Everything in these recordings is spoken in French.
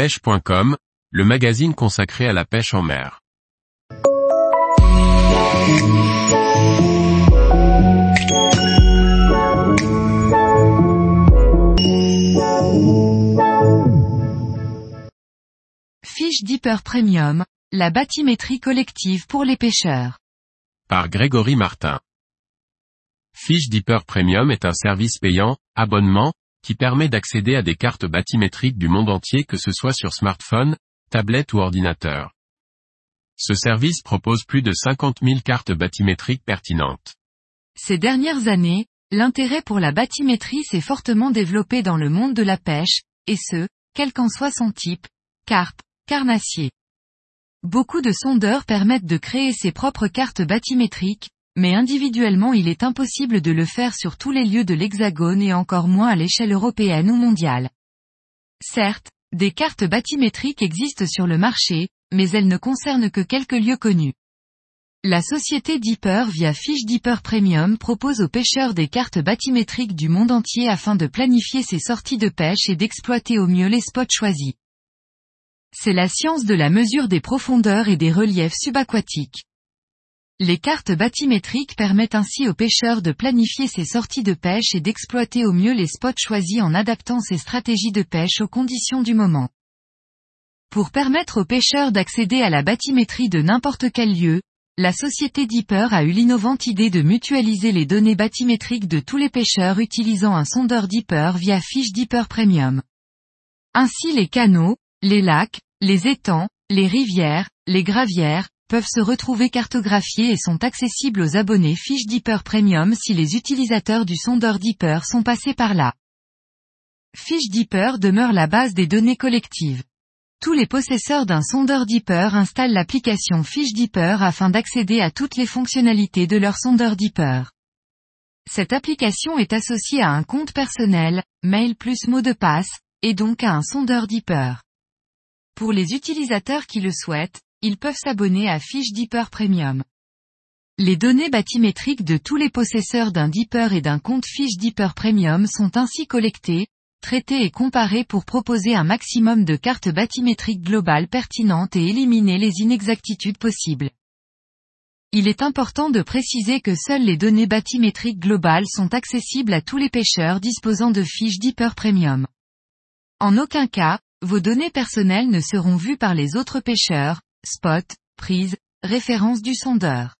pêche.com, le magazine consacré à la pêche en mer. Fish Deeper Premium, la bathymétrie collective pour les pêcheurs. Par Grégory Martin. Fish Deeper Premium est un service payant, abonnement, qui permet d'accéder à des cartes bathymétriques du monde entier que ce soit sur smartphone, tablette ou ordinateur. Ce service propose plus de 50 000 cartes bathymétriques pertinentes. Ces dernières années, l'intérêt pour la bathymétrie s'est fortement développé dans le monde de la pêche, et ce, quel qu'en soit son type, carpe, carnassier. Beaucoup de sondeurs permettent de créer ses propres cartes bathymétriques, mais individuellement il est impossible de le faire sur tous les lieux de l'Hexagone et encore moins à l'échelle européenne ou mondiale. Certes, des cartes bathymétriques existent sur le marché, mais elles ne concernent que quelques lieux connus. La société Deeper via Fish Deeper Premium propose aux pêcheurs des cartes bathymétriques du monde entier afin de planifier ses sorties de pêche et d'exploiter au mieux les spots choisis. C'est la science de la mesure des profondeurs et des reliefs subaquatiques. Les cartes bathymétriques permettent ainsi aux pêcheurs de planifier ses sorties de pêche et d'exploiter au mieux les spots choisis en adaptant ses stratégies de pêche aux conditions du moment. Pour permettre aux pêcheurs d'accéder à la bathymétrie de n'importe quel lieu, la société Deeper a eu l'innovante idée de mutualiser les données bathymétriques de tous les pêcheurs utilisant un sondeur Deeper via Fish Deeper Premium. Ainsi les canaux, les lacs, les étangs, les rivières, les gravières, peuvent se retrouver cartographiés et sont accessibles aux abonnés Fish Deeper Premium si les utilisateurs du sondeur Deeper sont passés par là. Fish Deeper demeure la base des données collectives. Tous les possesseurs d'un sondeur Deeper installent l'application Fish Deeper afin d'accéder à toutes les fonctionnalités de leur sondeur Deeper. Cette application est associée à un compte personnel, mail plus mot de passe, et donc à un sondeur Deeper. Pour les utilisateurs qui le souhaitent, ils peuvent s'abonner à Fish Deeper Premium. Les données bathymétriques de tous les possesseurs d'un Deeper et d'un compte Fish Deeper Premium sont ainsi collectées, traitées et comparées pour proposer un maximum de cartes bathymétriques globales pertinentes et éliminer les inexactitudes possibles. Il est important de préciser que seules les données bathymétriques globales sont accessibles à tous les pêcheurs disposant de Fish Deeper Premium. En aucun cas, vos données personnelles ne seront vues par les autres pêcheurs, spot, prise, référence du sondeur.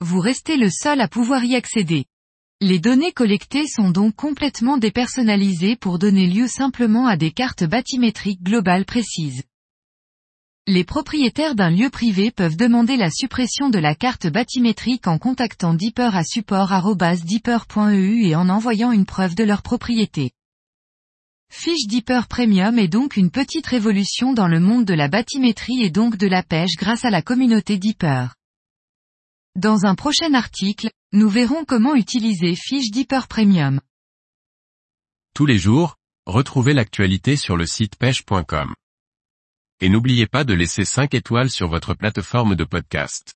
Vous restez le seul à pouvoir y accéder. Les données collectées sont donc complètement dépersonnalisées pour donner lieu simplement à des cartes bathymétriques globales précises. Les propriétaires d'un lieu privé peuvent demander la suppression de la carte bathymétrique en contactant Deeper à support.deeper.eu et en envoyant une preuve de leur propriété. Fish Deeper Premium est donc une petite révolution dans le monde de la bathymétrie et donc de la pêche grâce à la communauté Deeper. Dans un prochain article, nous verrons comment utiliser Fish Deeper Premium. Tous les jours, retrouvez l'actualité sur le site pêche.com. Et n'oubliez pas de laisser 5 étoiles sur votre plateforme de podcast.